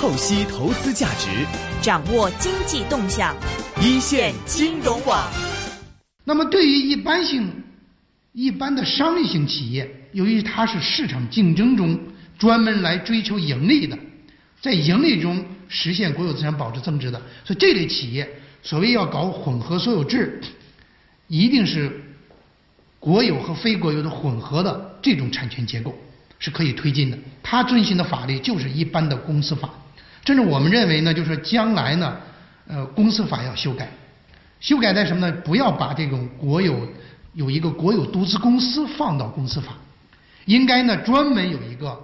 透析投资价值，掌握经济动向，一线金融网。那么，对于一般性、一般的商业性企业，由于它是市场竞争中专门来追求盈利的，在盈利中实现国有资产保值增值的，所以这类企业所谓要搞混合所有制，一定是国有和非国有的混合的这种产权结构是可以推进的。它遵循的法律就是一般的公司法，甚至我们认为呢，就是将来呢，呃，公司法要修改。修改在什么呢？不要把这种国有有一个国有独资公司放到公司法，应该呢专门有一个，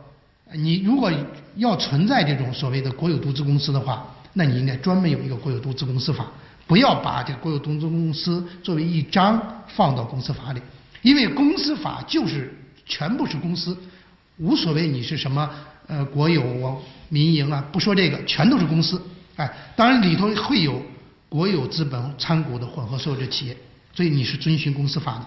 你如果要存在这种所谓的国有独资公司的话，那你应该专门有一个国有独资公司法，不要把这国有独资公司作为一章放到公司法里，因为公司法就是全部是公司，无所谓你是什么呃国有民营啊，不说这个，全都是公司，哎，当然里头会有。国有资本参股的混合所有制企业，所以你是遵循公司法的。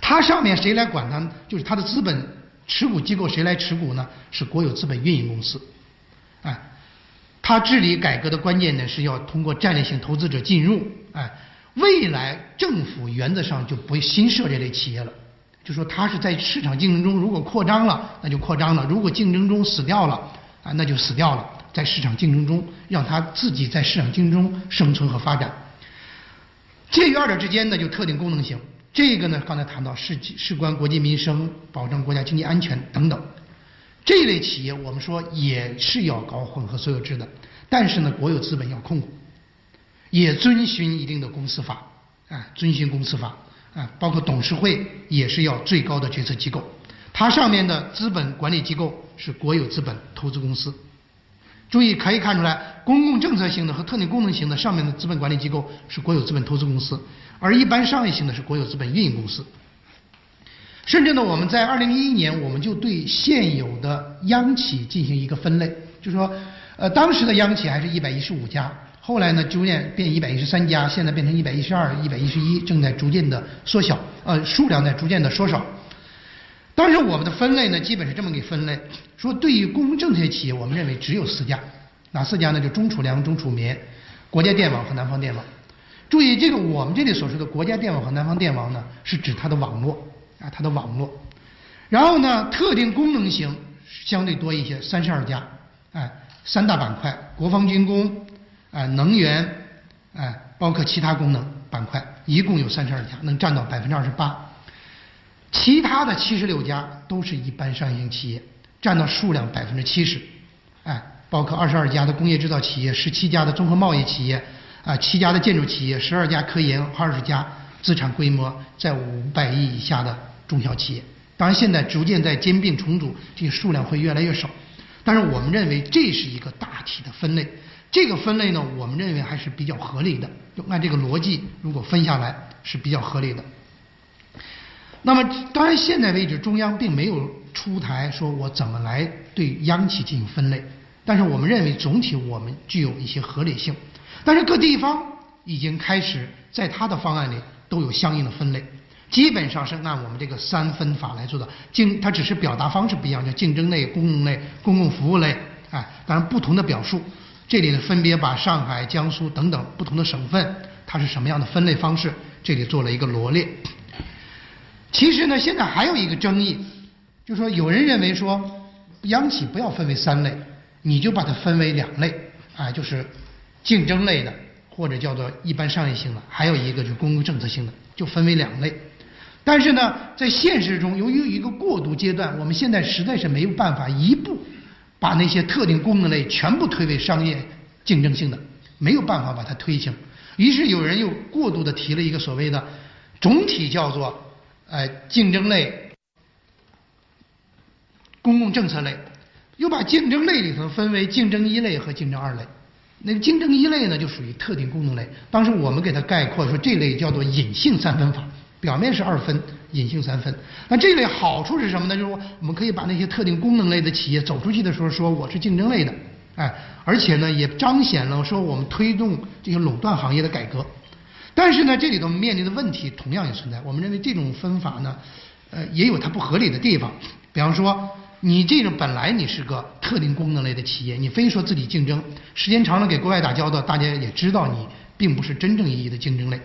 它上面谁来管它？就是它的资本持股机构谁来持股呢？是国有资本运营公司。哎，它治理改革的关键呢是要通过战略性投资者进入。哎，未来政府原则上就不新设这类企业了。就说它是在市场竞争中如果扩张了，那就扩张了；如果竞争中死掉了，啊，那就死掉了。在市场竞争中，让他自己在市场竞争中生存和发展。介于二者之间呢，就特定功能性。这个呢，刚才谈到事事关国计民生、保障国家经济安全等等。这类企业，我们说也是要搞混合所有制的，但是呢，国有资本要控股，也遵循一定的公司法，啊，遵循公司法，啊，包括董事会也是要最高的决策机构。它上面的资本管理机构是国有资本投资公司。注意，可以看出来，公共政策性的和特定功能型的上面的资本管理机构是国有资本投资公司，而一般商业性的是国有资本运营公司。甚至呢，我们在二零一一年，我们就对现有的央企进行一个分类，就是说，呃，当时的央企还是一百一十五家，后来呢，逐渐变一百一十三家，现在变成一百一十二、一百一十一，正在逐渐的缩小，呃，数量在逐渐的缩少。当时我们的分类呢，基本是这么给分类：说对于公共政策企业，我们认为只有四家，哪四家呢？就中储粮、中储棉、国家电网和南方电网。注意，这个我们这里所说的国家电网和南方电网呢，是指它的网络啊，它的网络。然后呢，特定功能型相对多一些，三十二家，哎，三大板块：国防军工、哎，能源，哎，包括其他功能板块，一共有三十二家，能占到百分之二十八。其他的七十六家都是一般商业型企业，占到数量百分之七十，哎，包括二十二家的工业制造企业，十七家的综合贸易企业，啊，七家的建筑企业，十二家科研，二十家资产规模在五百亿以下的中小企业。当然，现在逐渐在兼并重组，这个数量会越来越少。但是我们认为这是一个大体的分类，这个分类呢，我们认为还是比较合理的。就按这个逻辑，如果分下来是比较合理的。那么，当然，现在为止，中央并没有出台说我怎么来对央企进行分类。但是，我们认为总体我们具有一些合理性。但是，各地方已经开始在他的方案里都有相应的分类，基本上是按我们这个三分法来做的。竞，它只是表达方式不一样，叫竞争类、公共类、公共服务类。哎，当然不同的表述。这里呢，分别把上海、江苏等等不同的省份，它是什么样的分类方式，这里做了一个罗列。其实呢，现在还有一个争议，就说有人认为说，央企不要分为三类，你就把它分为两类，啊，就是竞争类的或者叫做一般商业性的，还有一个就是公共政策性的，就分为两类。但是呢，在现实中，由于一个过渡阶段，我们现在实在是没有办法一步把那些特定功能类全部推为商业竞争性的，没有办法把它推行。于是有人又过度的提了一个所谓的总体叫做。哎，竞争类、公共政策类，又把竞争类里头分为竞争一类和竞争二类。那个竞争一类呢，就属于特定功能类。当时我们给它概括说，这类叫做隐性三分法，表面是二分，隐性三分。那这类好处是什么呢？就是说，我们可以把那些特定功能类的企业走出去的时候说我是竞争类的，哎，而且呢，也彰显了说我们推动这些垄断行业的改革。但是呢，这里头面临的问题同样也存在。我们认为这种分法呢，呃，也有它不合理的地方。比方说，你这个本来你是个特定功能类的企业，你非说自己竞争，时间长了给国外打交道，大家也知道你并不是真正意义的竞争类。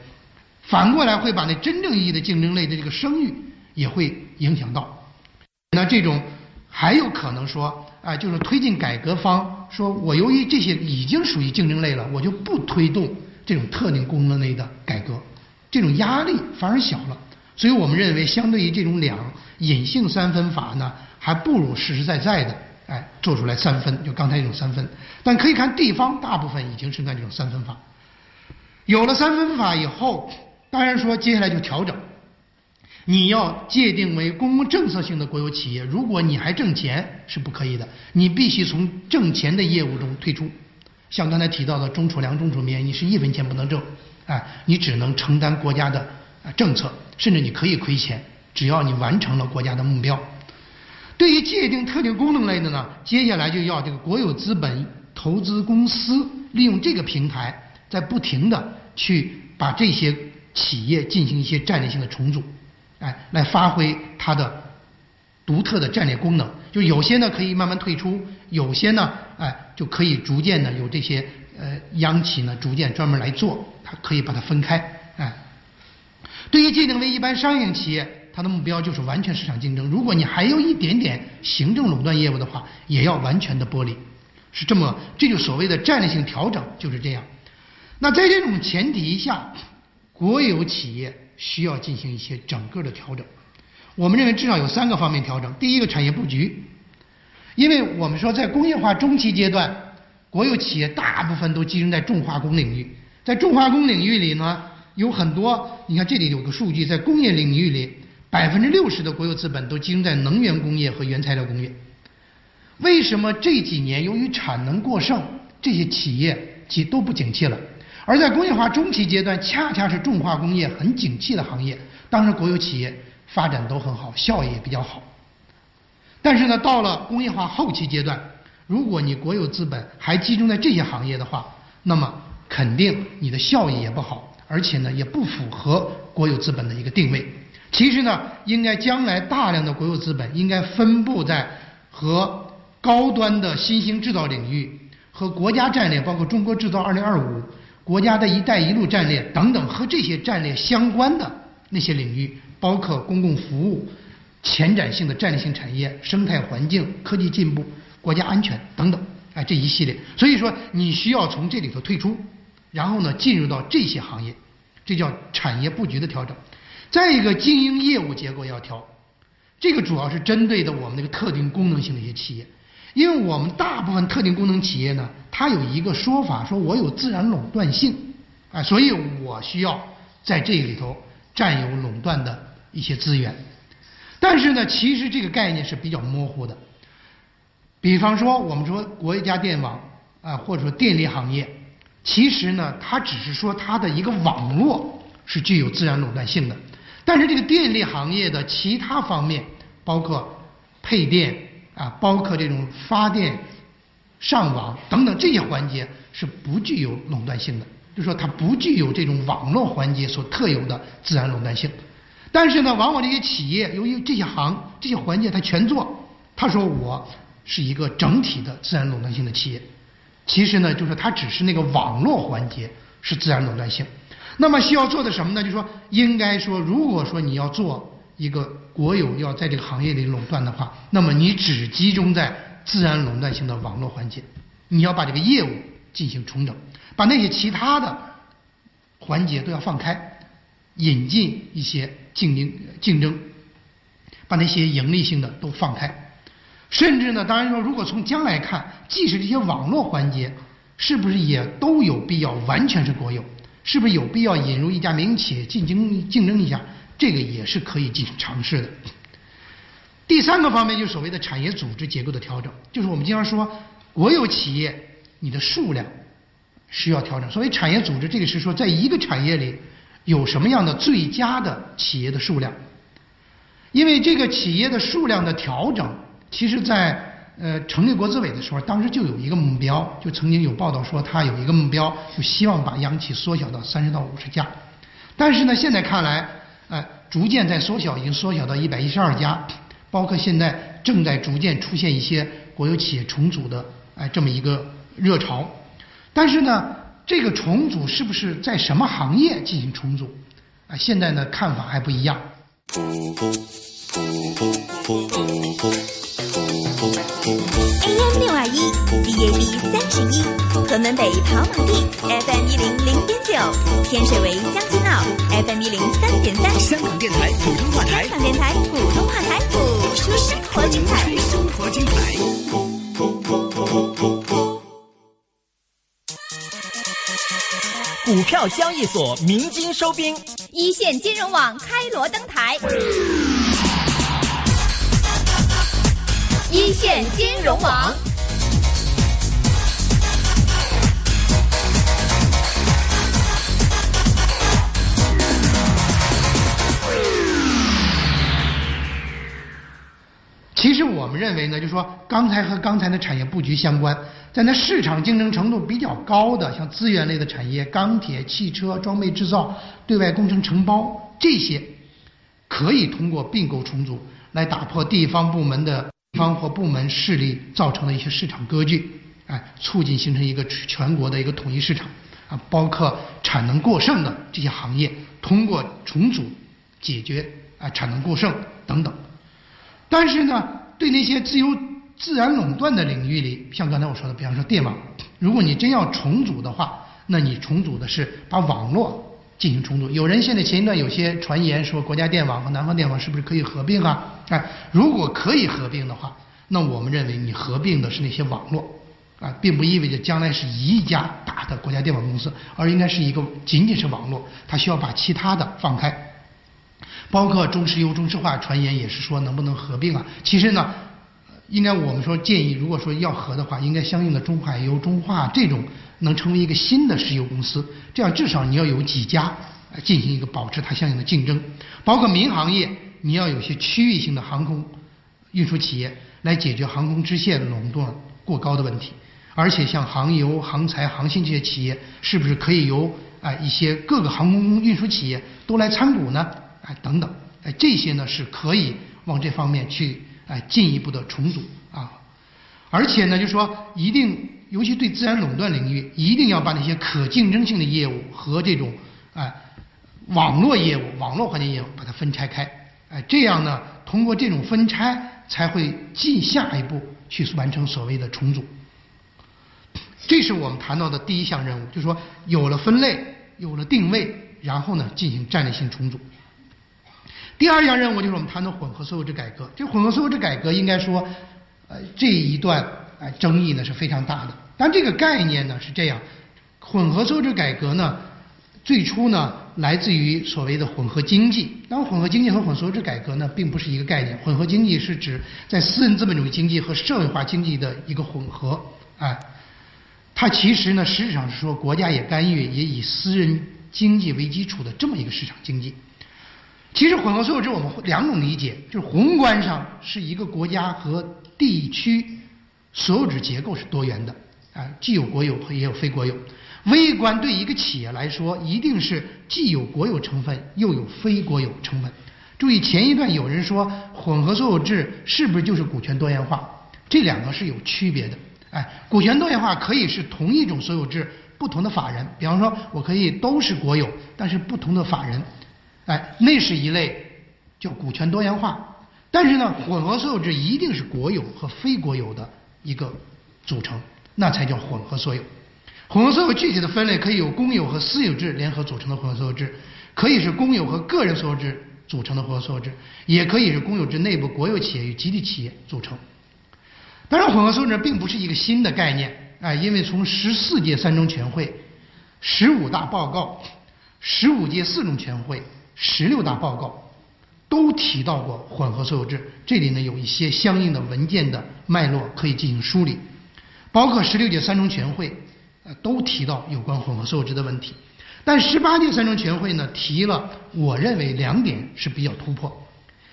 反过来会把那真正意义的竞争类的这个声誉也会影响到。那这种还有可能说啊，就是推进改革方说，我由于这些已经属于竞争类了，我就不推动这种特定功能类的改革，这种压力反而小了。所以我们认为，相对于这种两隐性三分法呢，还不如实实在在的哎做出来三分，就刚才这种三分。但可以看地方大部分已经是干这种三分法，有了三分法以后。当然说，接下来就调整。你要界定为公共政策性的国有企业，如果你还挣钱是不可以的，你必须从挣钱的业务中退出。像刚才提到的中储粮、中储棉，你是一分钱不能挣，哎，你只能承担国家的政策，甚至你可以亏钱，只要你完成了国家的目标。对于界定特定功能类的呢，接下来就要这个国有资本投资公司利用这个平台，在不停的去把这些。企业进行一些战略性的重组，哎，来发挥它的独特的战略功能。就有些呢可以慢慢退出，有些呢，哎，就可以逐渐的有这些呃央企呢逐渐专门来做，它可以把它分开，哎。对于界定为一般商业企业，它的目标就是完全市场竞争。如果你还有一点点行政垄断业务的话，也要完全的剥离，是这么，这就所谓的战略性调整就是这样。那在这种前提下。国有企业需要进行一些整个的调整，我们认为至少有三个方面调整。第一个，产业布局，因为我们说在工业化中期阶段，国有企业大部分都集中在重化工领域，在重化工领域里呢，有很多，你看这里有个数据，在工业领域里，百分之六十的国有资本都集中在能源工业和原材料工业。为什么这几年由于产能过剩，这些企业其都不景气了？而在工业化中期阶段，恰恰是重化工业很景气的行业，当时国有企业发展都很好，效益也比较好。但是呢，到了工业化后期阶段，如果你国有资本还集中在这些行业的话，那么肯定你的效益也不好，而且呢，也不符合国有资本的一个定位。其实呢，应该将来大量的国有资本应该分布在和高端的新兴制造领域和国家战略，包括中国制造二零二五。国家的一带一路战略等等和这些战略相关的那些领域，包括公共服务、前瞻性的战略性产业、生态环境、科技进步、国家安全等等，哎，这一系列。所以说，你需要从这里头退出，然后呢，进入到这些行业，这叫产业布局的调整。再一个，经营业务结构要调，这个主要是针对的我们那个特定功能性的一些企业。因为我们大部分特定功能企业呢，它有一个说法，说我有自然垄断性，啊，所以我需要在这里头占有垄断的一些资源。但是呢，其实这个概念是比较模糊的。比方说，我们说国家电网啊，或者说电力行业，其实呢，它只是说它的一个网络是具有自然垄断性的，但是这个电力行业的其他方面，包括配电。啊，包括这种发电、上网等等这些环节是不具有垄断性的，就说它不具有这种网络环节所特有的自然垄断性。但是呢，往往这些企业由于这些行这些环节他全做，他说我是一个整体的自然垄断性的企业。其实呢，就是它只是那个网络环节是自然垄断性。那么需要做的什么呢？就说应该说，如果说你要做。一个国有要在这个行业里垄断的话，那么你只集中在自然垄断性的网络环节，你要把这个业务进行重整，把那些其他的环节都要放开，引进一些竞争竞争，把那些盈利性的都放开，甚至呢，当然说，如果从将来看，即使这些网络环节是不是也都有必要完全是国有，是不是有必要引入一家民营企业进行竞争一下？这个也是可以进行尝试的。第三个方面就是所谓的产业组织结构的调整，就是我们经常说国有企业你的数量需要调整。所谓产业组织，这个是说在一个产业里有什么样的最佳的企业的数量。因为这个企业的数量的调整，其实在呃成立国资委的时候，当时就有一个目标，就曾经有报道说他有一个目标，就希望把央企缩小到三十到五十家。但是呢，现在看来。哎，逐渐在缩小，已经缩小到一百一十二家。包括现在正在逐渐出现一些国有企业重组的哎这么一个热潮。但是呢，这个重组是不是在什么行业进行重组？啊，现在呢看法还不一样。AM 六二一，DAB 三十一，屯门北跑马地，FM 一零零点九，天水围将军澳，FM 一零三点三。香港电台普通话台，香港电台普通话台，谱出生活精彩。生活精彩。股票交易所鸣金收兵，一线金融网开锣登台，一线金融网。其实我们认为呢，就是说刚才和刚才的产业布局相关，在那市场竞争程度比较高的，像资源类的产业、钢铁、汽车、装备制造、对外工程承包这些，可以通过并购重组来打破地方部门的方或部门势力造成的一些市场割据，哎，促进形成一个全国的一个统一市场啊，包括产能过剩的这些行业，通过重组解决啊产能过剩等等。但是呢，对那些自由自然垄断的领域里，像刚才我说的，比方说电网，如果你真要重组的话，那你重组的是把网络进行重组。有人现在前一段有些传言说，国家电网和南方电网是不是可以合并啊？哎，如果可以合并的话，那我们认为你合并的是那些网络，啊，并不意味着将来是一家大的国家电网公司，而应该是一个仅仅是网络，它需要把其他的放开。包括中石油、中石化传言也是说能不能合并啊？其实呢，应该我们说建议，如果说要合的话，应该相应的中海油、中化这种能成为一个新的石油公司，这样至少你要有几家进行一个保持它相应的竞争。包括民航业，你要有些区域性的航空运输企业来解决航空支线垄断过高的问题。而且像航油、航材、航信这些企业，是不是可以由啊一些各个航空运输企业都来参股呢？哎，等等，哎，这些呢是可以往这方面去哎进一步的重组啊，而且呢，就说一定，尤其对自然垄断领域，一定要把那些可竞争性的业务和这种哎网络业务、网络环节业务把它分拆开，哎，这样呢，通过这种分拆才会进下一步去完成所谓的重组。这是我们谈到的第一项任务，就是说有了分类，有了定位，然后呢进行战略性重组。第二项任务就是我们谈的混合所有制改革。这混合所有制改革应该说，呃，这一段呃争议呢是非常大的。但这个概念呢是这样，混合所有制改革呢，最初呢来自于所谓的混合经济。那么混合经济和混合所有制改革呢并不是一个概念。混合经济是指在私人资本主义经济和社会化经济的一个混合，哎，它其实呢实质上是说国家也干预，也以私人经济为基础的这么一个市场经济。其实混合所有制我们两种理解，就是宏观上是一个国家和地区所有制结构是多元的，啊，既有国有和也有非国有。微观对一个企业来说，一定是既有国有成分又有非国有成分。注意前一段有人说混合所有制是不是就是股权多元化？这两个是有区别的。哎，股权多元化可以是同一种所有制，不同的法人，比方说我可以都是国有，但是不同的法人。哎，那是一类叫股权多元化，但是呢，混合所有制一定是国有和非国有的一个组成，那才叫混合所有。混合所有具体的分类可以有公有和私有制联合组成的混合所有制，可以是公有和个人所有制组成的混合所有制，也可以是公有制内部国有企业与集体企业组成。当然，混合所有制并不是一个新的概念，哎，因为从十四届三中全会、十五大报告、十五届四中全会。十六大报告都提到过混合所有制，这里呢有一些相应的文件的脉络可以进行梳理，包括十六届三中全会呃都提到有关混合所有制的问题，但十八届三中全会呢提了，我认为两点是比较突破，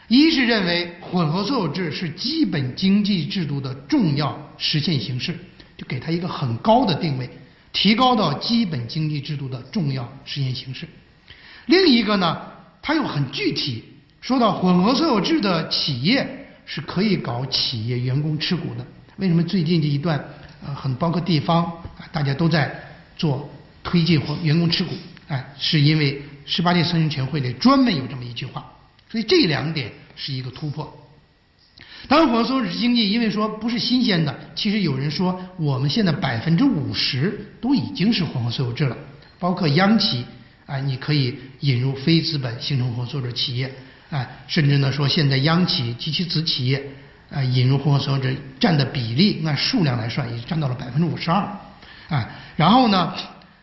一是认为混合所有制是基本经济制度的重要实现形式，就给它一个很高的定位，提高到基本经济制度的重要实现形式，另一个呢。它又很具体，说到混合所有制的企业是可以搞企业员工持股的。为什么最近这一段，呃，很包括地方啊，大家都在做推进或员工持股，哎，是因为十八届三中全会里专门有这么一句话，所以这两点是一个突破。当然，混合所有制经济因为说不是新鲜的，其实有人说我们现在百分之五十都已经是混合所有制了，包括央企啊，你可以引入非资本形成混合所有制企业。哎，甚至呢说现在央企及其子企业，啊引入混合所有制占的比例，按数量来算，已经占到了百分之五十二，啊，然后呢，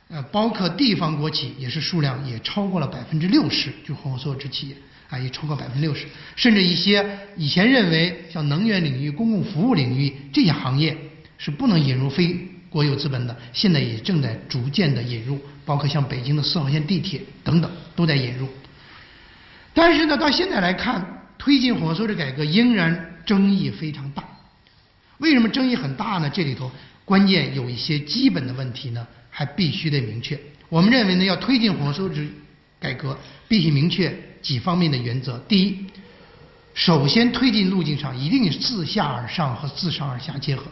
呃，包括地方国企也是数量也超过了百分之六十，就混合所有制企业，啊，也超过百分之六十，甚至一些以前认为像能源领域、公共服务领域这些行业是不能引入非国有资本的，现在也正在逐渐的引入，包括像北京的四号线地铁等等都在引入。但是呢，到现在来看，推进混合所有制改革仍然争议非常大。为什么争议很大呢？这里头关键有一些基本的问题呢，还必须得明确。我们认为呢，要推进混合所有制改革，必须明确几方面的原则。第一，首先推进路径上一定自下而上和自上而下结合。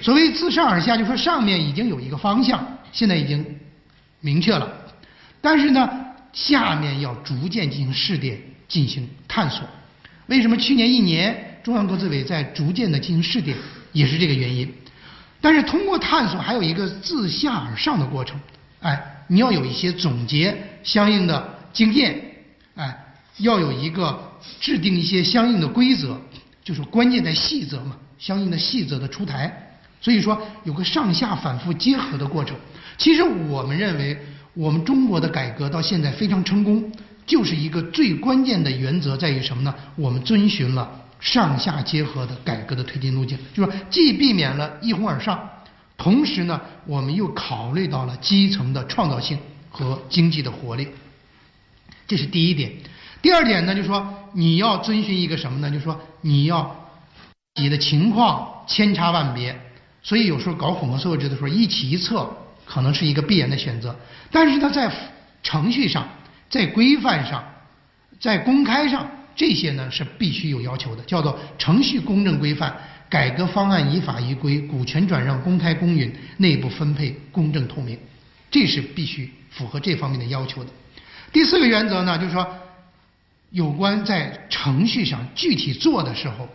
所谓自上而下，就说上面已经有一个方向，现在已经明确了，但是呢。下面要逐渐进行试点，进行探索。为什么去年一年中央国资委在逐渐的进行试点，也是这个原因。但是通过探索，还有一个自下而上的过程。哎，你要有一些总结相应的经验，哎，要有一个制定一些相应的规则，就是关键在细则嘛，相应的细则的出台。所以说有个上下反复结合的过程。其实我们认为。我们中国的改革到现在非常成功，就是一个最关键的原则在于什么呢？我们遵循了上下结合的改革的推进路径，就是说既避免了一哄而上，同时呢，我们又考虑到了基层的创造性和经济的活力，这是第一点。第二点呢，就是说你要遵循一个什么呢？就是说你要你的情况千差万别，所以有时候搞混合所有制的时候，一起一策。可能是一个必然的选择，但是它在程序上、在规范上、在公开上，这些呢是必须有要求的，叫做程序公正规范、改革方案依法依规、股权转让公开公允、内部分配公正透明，这是必须符合这方面的要求的。第四个原则呢，就是说，有关在程序上具体做的时候，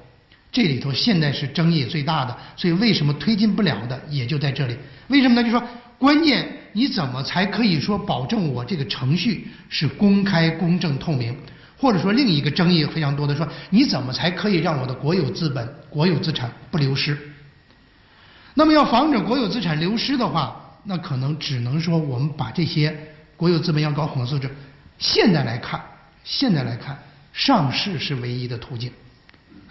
这里头现在是争议最大的，所以为什么推进不了的也就在这里？为什么呢？就是说。关键你怎么才可以说保证我这个程序是公开、公正、透明？或者说另一个争议非常多的说，你怎么才可以让我的国有资本、国有资产不流失？那么要防止国有资产流失的话，那可能只能说我们把这些国有资本要搞混合所有制。现在来看，现在来看，上市是唯一的途径。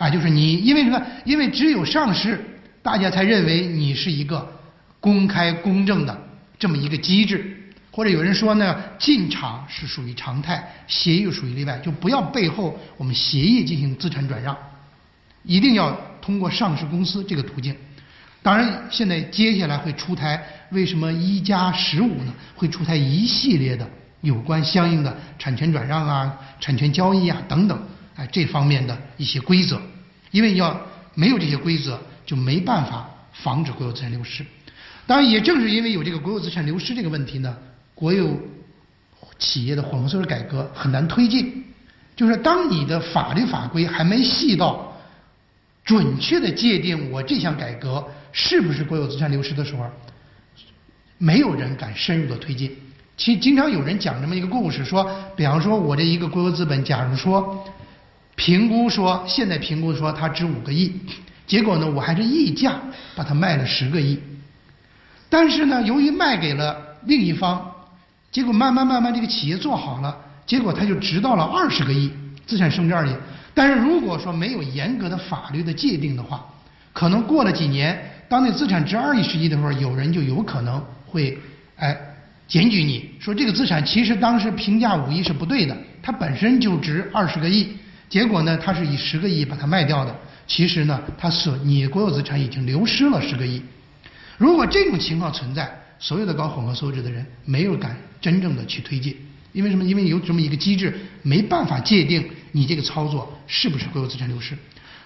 啊，就是你因为什么？因为只有上市，大家才认为你是一个。公开公正的这么一个机制，或者有人说呢，进场是属于常态，协议属于例外，就不要背后我们协议进行资产转让，一定要通过上市公司这个途径。当然，现在接下来会出台为什么一加十五呢？会出台一系列的有关相应的产权转让啊、产权交易啊等等，哎，这方面的一些规则，因为你要没有这些规则，就没办法防止国有资产流失。当然，也正是因为有这个国有资产流失这个问题呢，国有企业的混合所有制改革很难推进。就是当你的法律法规还没细到准确的界定我这项改革是不是国有资产流失的时候，没有人敢深入的推进。其实经常有人讲这么一个故事，说，比方说我这一个国有资本，假如说评估说现在评估说它值五个亿，结果呢我还是溢价把它卖了十个亿。但是呢，由于卖给了另一方，结果慢慢慢慢这个企业做好了，结果它就值到了二十个亿，资产升值二亿。但是如果说没有严格的法律的界定的话，可能过了几年，当那资产值二十亿的时候，有人就有可能会哎检举你说这个资产其实当时评价五亿是不对的，它本身就值二十个亿，结果呢，它是以十个亿把它卖掉的，其实呢，它所你国有资产已经流失了十个亿。如果这种情况存在，所有的搞混合所有制的人没有敢真正的去推进，因为什么？因为有这么一个机制，没办法界定你这个操作是不是国有资产流失。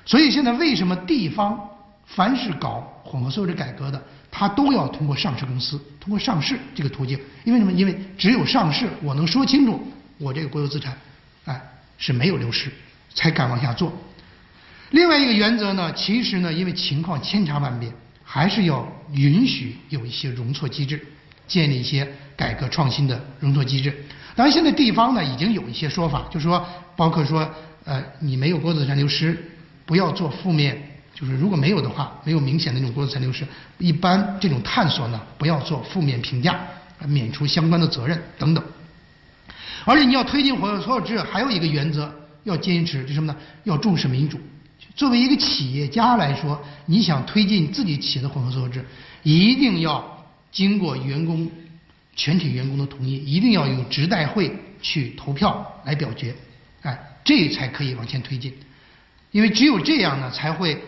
所以现在为什么地方凡是搞混合所有制改革的，它都要通过上市公司，通过上市这个途径？因为什么？因为只有上市，我能说清楚我这个国有资产，哎是没有流失，才敢往下做。另外一个原则呢，其实呢，因为情况千差万别，还是要允许有一些容错机制，建立一些改革创新的容错机制。当然，现在地方呢已经有一些说法，就是说，包括说，呃，你没有国有资产流失，不要做负面，就是如果没有的话，没有明显的那种国有资产流失，一般这种探索呢，不要做负面评价，免除相关的责任等等。而且你要推进混合所有制，还有一个原则要坚持，就什么呢？要重视民主。作为一个企业家来说，你想推进自己企业的混合所有制，一定要经过员工全体员工的同意，一定要有职代会去投票来表决，哎，这才可以往前推进。因为只有这样呢，才会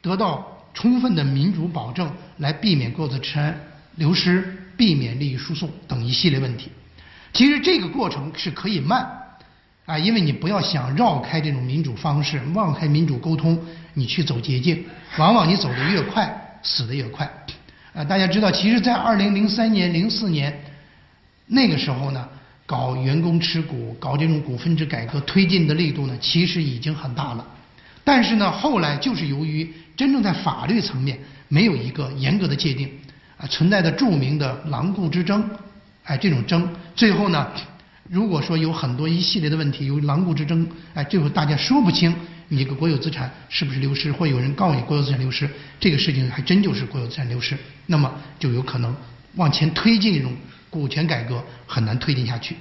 得到充分的民主保证，来避免国有资产流失、避免利益输送等一系列问题。其实这个过程是可以慢，啊，因为你不要想绕开这种民主方式，绕开民主沟通，你去走捷径，往往你走得越快，死得越快。啊，大家知道，其实，在二零零三年、零四年那个时候呢，搞员工持股、搞这种股份制改革推进的力度呢，其实已经很大了。但是呢，后来就是由于真正在法律层面没有一个严格的界定，啊，存在的著名的狼顾之争，哎，这种争，最后呢，如果说有很多一系列的问题，有狼顾之争，哎，最后大家说不清你这个国有资产是不是流失，或有人告你国有资产流失，这个事情还真就是国有资产流失，那么就有可能往前推进这种股权改革很难推进下去。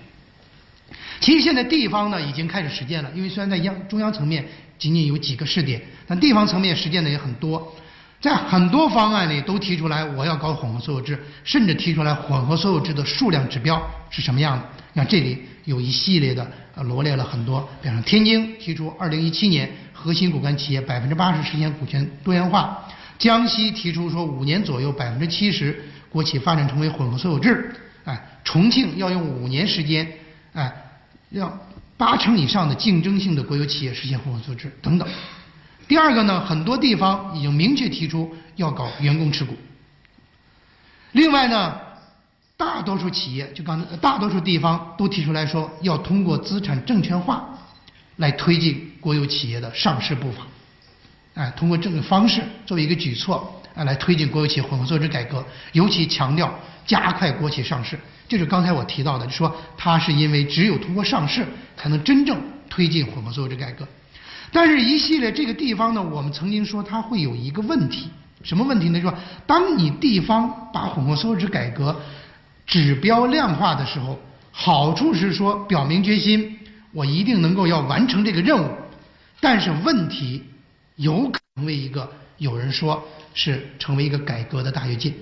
其实现在地方呢已经开始实践了，因为虽然在央中央层面仅仅有几个试点，但地方层面实践的也很多。在很多方案里都提出来我要搞混合所有制，甚至提出来混合所有制的数量指标是什么样的。你看这里有一系列的呃罗列了很多，比方说天津提出二零一七年核心骨干企业百分之八十实现股权多元化，江西提出说五年左右百分之七十国企发展成为混合所有制，哎，重庆要用五年时间，哎。让八成以上的竞争性的国有企业实现混合所有制等等。第二个呢，很多地方已经明确提出要搞员工持股。另外呢，大多数企业就刚才大多数地方都提出来说，要通过资产证券化来推进国有企业的上市步伐。哎，通过这个方式作为一个举措，啊，来推进国有企业混合所有制改革，尤其强调加快国企上市。就是刚才我提到的，说它是因为只有通过上市，才能真正推进混合所有制改革。但是，一系列这个地方呢，我们曾经说它会有一个问题，什么问题呢？就说当你地方把混合所有制改革指标量化的时候，好处是说表明决心，我一定能够要完成这个任务。但是问题有可能为一个有人说是成为一个改革的大跃进。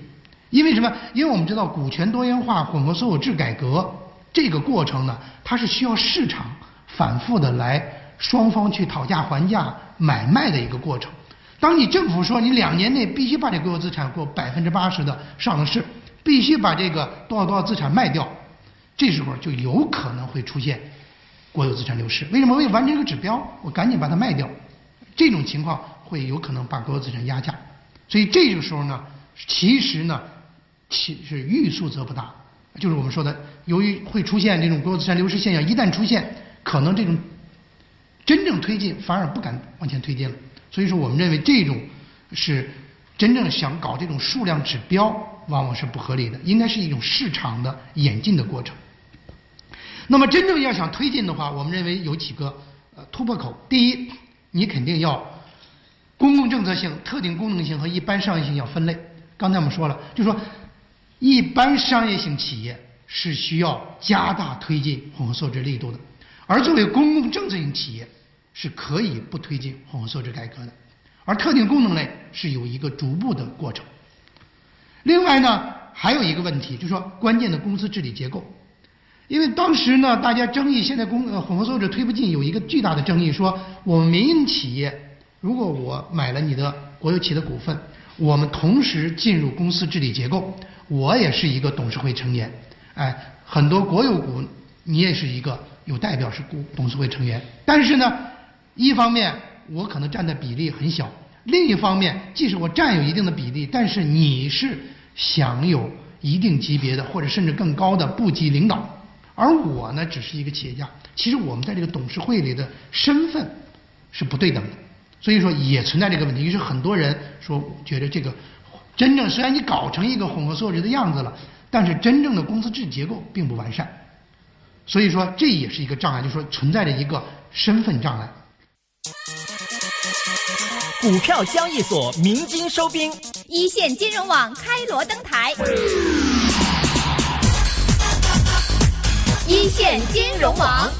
因为什么？因为我们知道股权多元化、混合所有制改革这个过程呢，它是需要市场反复的来双方去讨价还价、买卖的一个过程。当你政府说你两年内必须把这国有资产过百分之八十的上市，必须把这个多少多少资产卖掉，这时候就有可能会出现国有资产流失。为什么？为完成一个指标，我赶紧把它卖掉，这种情况会有可能把国有资产压价。所以这个时候呢，其实呢。其是欲速则不达，就是我们说的，由于会出现这种国有资产流失现象，一旦出现，可能这种真正推进反而不敢往前推进了。所以说，我们认为这种是真正想搞这种数量指标，往往是不合理的，应该是一种市场的演进的过程。那么，真正要想推进的话，我们认为有几个呃突破口。第一，你肯定要公共政策性、特定功能性和一般商业性要分类。刚才我们说了，就说。一般商业性企业是需要加大推进混合所有制力度的，而作为公共政策性企业是可以不推进混合所有制改革的，而特定功能类是有一个逐步的过程。另外呢，还有一个问题，就是说关键的公司治理结构，因为当时呢，大家争议现在公呃混合所有制推不进，有一个巨大的争议，说我们民营企业如果我买了你的国有企业的股份，我们同时进入公司治理结构。我也是一个董事会成员，哎，很多国有股你也是一个有代表是股董事会成员。但是呢，一方面我可能占的比例很小；另一方面，即使我占有一定的比例，但是你是享有一定级别的或者甚至更高的部级领导，而我呢只是一个企业家。其实我们在这个董事会里的身份是不对等的，所以说也存在这个问题。于是很多人说觉得这个真正虽然你搞成一个混合所有制的样子了，但是真正的公司制结构并不完善。所以说这也是一个障碍，就是说存在着一个身份障碍。股票交易所鸣金收兵，一线金融网开锣登台，一线金融网。